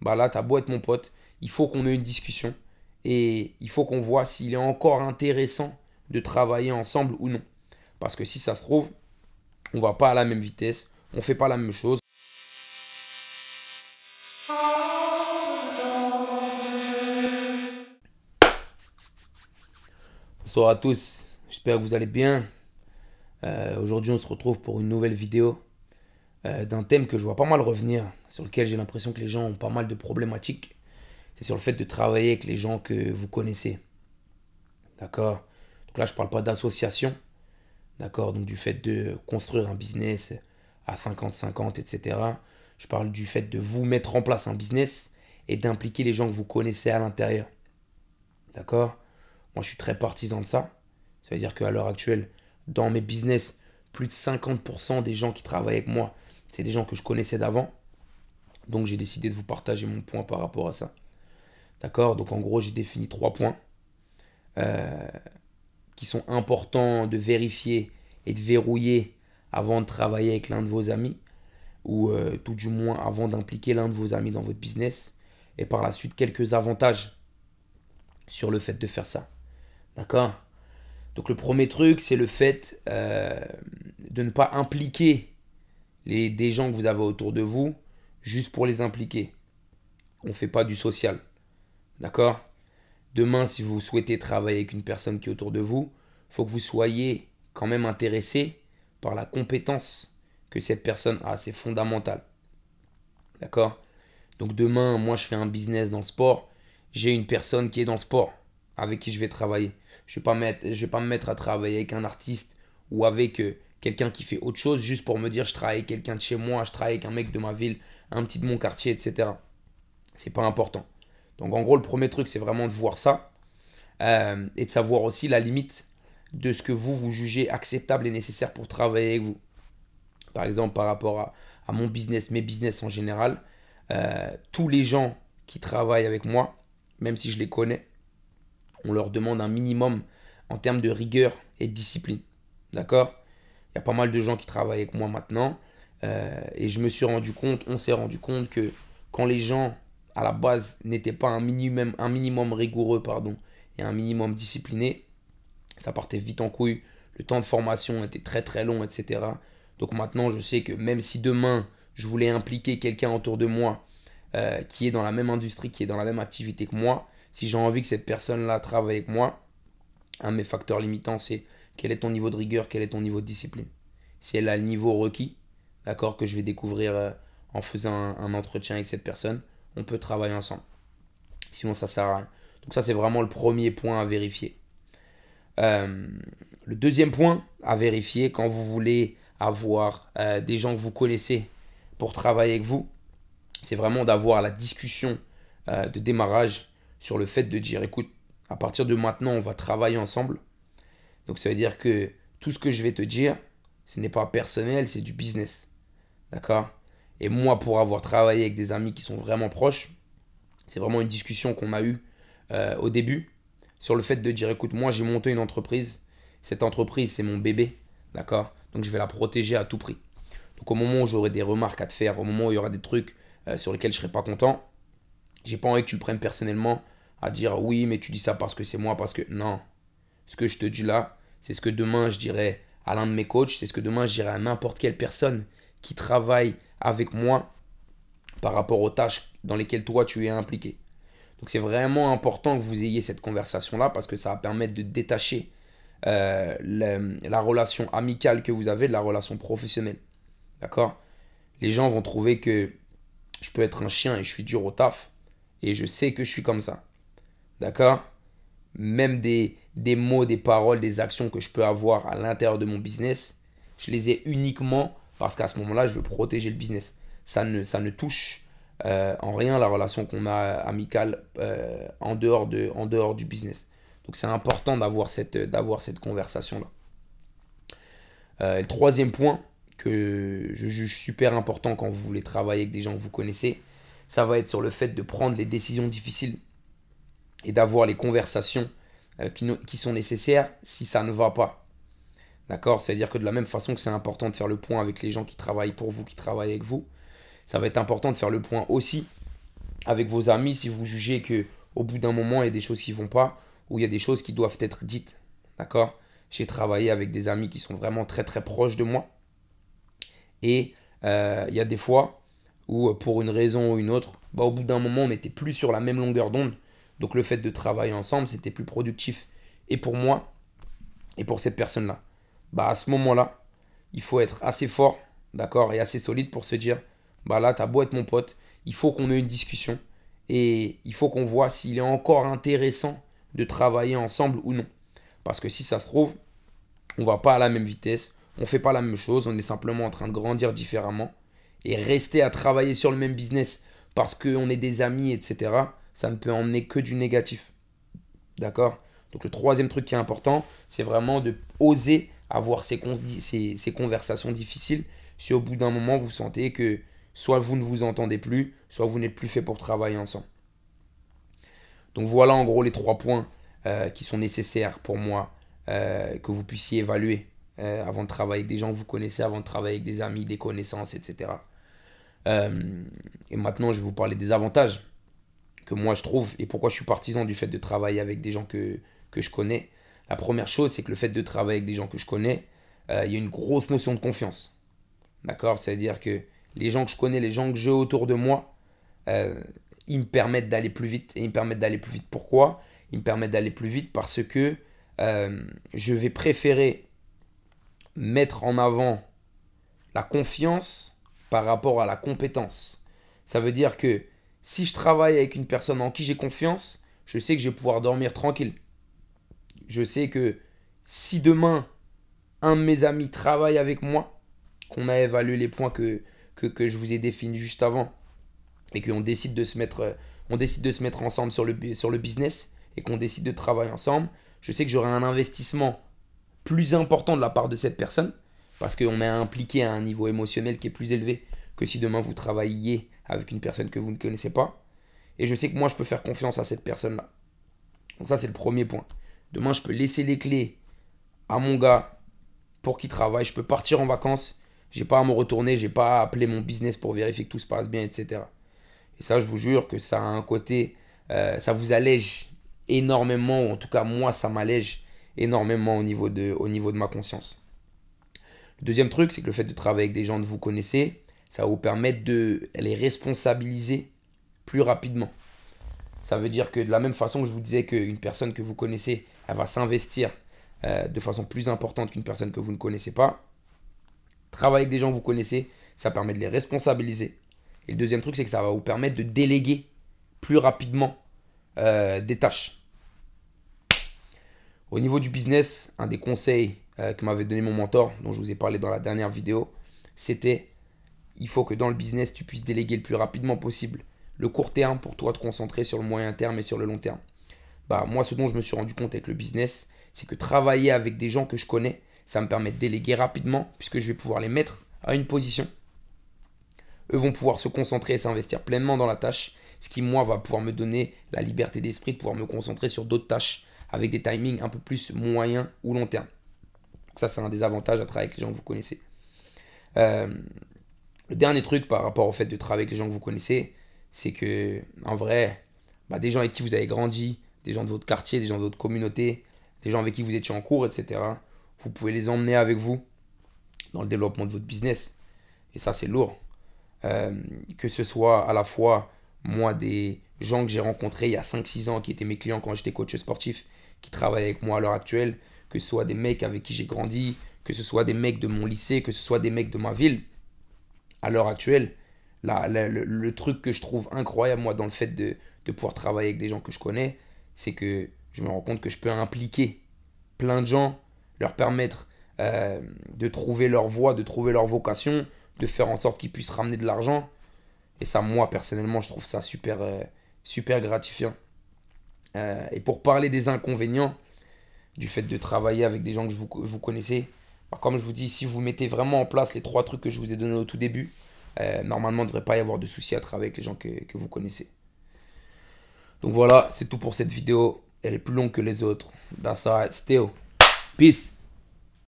bah là, t'as beau être mon pote, il faut qu'on ait une discussion et il faut qu'on voit s'il est encore intéressant de travailler ensemble ou non. Parce que si ça se trouve, on va pas à la même vitesse, on fait pas la même chose. Bonsoir à tous, j'espère que vous allez bien. Euh, aujourd'hui, on se retrouve pour une nouvelle vidéo euh, d'un thème que je vois pas mal revenir, sur lequel j'ai l'impression que les gens ont pas mal de problématiques. C'est sur le fait de travailler avec les gens que vous connaissez. D'accord? Donc là, je parle pas d'association. D'accord? Donc du fait de construire un business à 50-50, etc. Je parle du fait de vous mettre en place un business et d'impliquer les gens que vous connaissez à l'intérieur. D'accord? Moi, je suis très partisan de ça. Ça veut dire qu'à l'heure actuelle, dans mes business, plus de 50% des gens qui travaillent avec moi, c'est des gens que je connaissais d'avant. Donc j'ai décidé de vous partager mon point par rapport à ça. D'accord? Donc en gros, j'ai défini trois points euh, qui sont importants de vérifier et de verrouiller avant de travailler avec l'un de vos amis, ou euh, tout du moins avant d'impliquer l'un de vos amis dans votre business. Et par la suite, quelques avantages sur le fait de faire ça. D'accord? Donc le premier truc, c'est le fait euh, de ne pas impliquer les, des gens que vous avez autour de vous juste pour les impliquer. On ne fait pas du social. D'accord? Demain, si vous souhaitez travailler avec une personne qui est autour de vous, il faut que vous soyez quand même intéressé par la compétence que cette personne a. C'est fondamental. D'accord? Donc demain, moi, je fais un business dans le sport. J'ai une personne qui est dans le sport avec qui je vais travailler. Je ne vais, pas me mettre à travailler avec un artiste ou avec euh, quelqu'un qui fait autre chose juste pour me dire je travaille avec quelqu'un de chez moi, je travaille avec un mec de ma ville, un petit de mon quartier, etc. C'est pas important. Donc en gros, le premier truc, c'est vraiment de voir ça euh, et de savoir aussi la limite de ce que vous, vous jugez acceptable et nécessaire pour travailler avec vous. Par exemple, par rapport à, mon business, mes business en général, euh, tous les gens qui travaillent avec moi, même si je les connais, on leur demande un minimum en termes de rigueur et de discipline. D'accord? Il y a pas mal de gens qui travaillent avec moi maintenant. Euh, et je me suis rendu compte, on s'est rendu compte que quand les gens à la base n'étaient pas un minimum, un minimum rigoureux pardon, et un minimum discipliné, ça partait vite en couille. Le temps de formation était très très long, etc. Donc maintenant, je sais que même si demain, je voulais impliquer quelqu'un autour de moi euh, qui est dans la même industrie, qui est dans la même activité que moi, si j'ai envie que cette personne-là travaille avec moi, un de mes facteurs limitants, c'est quel est ton niveau de rigueur, quel est ton niveau de discipline? Si elle a le niveau requis, d'accord, que je vais découvrir euh, en faisant un, entretien avec cette personne, on peut travailler ensemble. Sinon, ça sert à rien. Donc ça, c'est vraiment le premier point à vérifier. Euh, le deuxième point à vérifier quand vous voulez avoir euh, des gens que vous connaissez pour travailler avec vous, c'est vraiment d'avoir la discussion de démarrage sur le fait de dire, écoute, à partir de maintenant, on va travailler ensemble. Donc ça veut dire que tout ce que je vais te dire, ce n'est pas personnel, c'est du business. D'accord? Et moi, pour avoir travaillé avec des amis qui sont vraiment proches, c'est vraiment une discussion qu'on a eue euh, au début sur le fait de dire écoute, moi j'ai monté une entreprise, cette entreprise c'est mon bébé, d'accord? Donc je vais la protéger à tout prix. Donc au moment où j'aurai des remarques à te faire, au moment où il y aura des trucs euh, sur lesquels je serai pas content, j'ai pas envie que tu le prennes personnellement à dire oui, mais tu dis ça parce que c'est moi, parce que non. Ce que je te dis là, c'est ce que demain je dirais à l'un de mes coachs, c'est ce que demain je dirais à n'importe quelle personne qui travaille avec moi par rapport aux tâches dans lesquelles toi tu es impliqué. Donc c'est vraiment important que vous ayez cette conversation-là parce que ça va permettre de détacher euh, la, relation amicale que vous avez de la relation professionnelle. D'accord? Les gens vont trouver que je peux être un chien et je suis dur au taf. Et je sais que je suis comme ça. D'accord? Même des, des mots, des paroles, des actions que je peux avoir à l'intérieur de mon business, je les ai uniquement parce qu'à ce moment-là, je veux protéger le business. Ça ne, touche euh, en rien la relation qu'on a amicale euh, en, dehors du business. Donc c'est important d'avoir cette, conversation-là. Euh, le troisième point que je juge super important quand vous voulez travailler avec des gens que vous connaissez, ça va être sur le fait de prendre les décisions difficiles et d'avoir les conversations euh, qui, sont nécessaires si ça ne va pas. D'accord? C'est-à-dire que de la même façon que c'est important de faire le point avec les gens qui travaillent pour vous, qui travaillent avec vous, ça va être important de faire le point aussi avec vos amis si vous jugez que au bout d'un moment, il y a des choses qui vont pas ou il y a des choses qui doivent être dites. D'accord? J'ai travaillé avec des amis qui sont vraiment très très proches de moi. Et euh, il y a des fois où, pour une raison ou une autre, bah, au bout d'un moment, on n'était plus sur la même longueur d'onde. Donc le fait de travailler ensemble, c'était plus productif. Et pour moi, et pour cette personne-là, bah, à ce moment-là, il faut être assez fort, d'accord, et assez solide pour se dire, bah là, t'as beau être mon pote, il faut qu'on ait une discussion. Et il faut qu'on voit s'il est encore intéressant de travailler ensemble ou non. Parce que si ça se trouve, on va pas à la même vitesse, on fait pas la même chose, on est simplement en train de grandir différemment. Et rester à travailler sur le même business parce qu'on est des amis, etc., ça ne peut emmener que du négatif. D'accord? Donc le troisième truc qui est important, c'est vraiment de oser avoir ces, conversations difficiles si au bout d'un moment vous sentez que soit vous ne vous entendez plus, soit vous n'êtes plus fait pour travailler ensemble. Donc voilà en gros les trois points euh, qui sont nécessaires pour moi euh, que vous puissiez évaluer euh, avant de travailler avec des gens que vous connaissez, avant de travailler avec des amis, des connaissances, etc. et maintenant, je vais vous parler des avantages que moi je trouve et pourquoi je suis partisan du fait de travailler avec des gens que, que je connais. La première chose, c'est que le fait de travailler avec des gens que je connais, il y a une grosse notion de confiance. D'accord? C'est-à-dire que les gens que je connais, les gens que j'ai autour de moi, ils me permettent d'aller plus vite. Et ils me permettent d'aller plus vite. Pourquoi? Ils me permettent d'aller plus vite parce que euh, je vais préférer mettre en avant la confiance par rapport à la compétence. Ça veut dire que si je travaille avec une personne en qui j'ai confiance, je sais que je vais pouvoir dormir tranquille. Je sais que si demain un de mes amis travaille avec moi, qu'on a évalué les points que, je vous ai définis juste avant, et qu'on décide de se mettre, décide de se mettre ensemble sur le, sur le business et qu'on décide de travailler ensemble, je sais que j'aurai un investissement plus important de la part de cette personne parce qu'on est impliqué à un niveau émotionnel qui est plus élevé que si demain vous travailliez avec une personne que vous ne connaissez pas. Et je sais que moi, je peux faire confiance à cette personne-là. Donc ça, c'est le premier point. Demain, je peux laisser les clés à mon gars pour qu'il travaille. Je peux partir en vacances. J'ai pas à me retourner. J'ai pas à appeler mon business pour vérifier que tout se passe bien, etc. Et ça, je vous jure que ça a un côté, euh, ça vous allège énormément, ou en tout cas moi, ça m'allège énormément au niveau, de, au niveau de ma conscience. Le deuxième truc, c'est que le fait de travailler avec des gens que vous connaissez, ça va vous permettre de les responsabiliser plus rapidement. Ça veut dire que de la même façon que je vous disais qu'une personne que vous connaissez, elle va s'investir euh, de façon plus importante qu'une personne que vous ne connaissez pas, travailler avec des gens que vous connaissez, ça permet de les responsabiliser et le deuxième truc, c'est que ça va vous permettre de déléguer plus rapidement euh, des tâches. Au niveau du business, un des conseils euh, que m'avait donné mon mentor, dont je vous ai parlé dans la dernière vidéo, c'était il faut que dans le business, tu puisses déléguer le plus rapidement possible le court terme pour toi te concentrer sur le moyen terme et sur le long terme. Bah, moi, ce dont je me suis rendu compte avec le business, c'est que travailler avec des gens que je connais, ça me permet de déléguer rapidement puisque je vais pouvoir les mettre à une position eux vont pouvoir se concentrer et s'investir pleinement dans la tâche, ce qui moi va pouvoir me donner la liberté d'esprit de pouvoir me concentrer sur d'autres tâches avec des timings un peu plus moyens ou long terme. Donc ça c'est un des avantages à travailler avec les gens que vous connaissez. Euh, le dernier truc par rapport au fait de travailler avec les gens que vous connaissez, c'est que en vrai, bah, des gens avec qui vous avez grandi, des gens de votre quartier, des gens de votre communauté, des gens avec qui vous étiez en cours, etc. Vous pouvez les emmener avec vous dans le développement de votre business. Et ça, c'est lourd. Euh, que ce soit à la fois moi des gens que j'ai rencontrés il y a 5-6 ans qui étaient mes clients quand j'étais coach sportif, qui travaillent avec moi à l'heure actuelle, que ce soit des mecs avec qui j'ai grandi, que ce soit des mecs de mon lycée, que ce soit des mecs de ma ville, à l'heure actuelle, le, truc que je trouve incroyable moi dans le fait de, pouvoir travailler avec des gens que je connais, c'est que je me rends compte que je peux impliquer plein de gens, leur permettre euh, de trouver leur voie, de trouver leur vocation, de faire en sorte qu'ils puissent ramener de l'argent. Et ça, moi, personnellement, je trouve ça super, euh, super gratifiant. Euh, et pour parler des inconvénients du fait de travailler avec des gens que vous, vous connaissez, comme je vous dis, si vous mettez vraiment en place les trois trucs que je vous ai donnés au tout début, euh, normalement, il ne devrait pas y avoir de soucis à travailler avec les gens que, vous connaissez. Donc voilà, c'est tout pour cette vidéo. Elle est plus longue que les autres. That's all. Peace.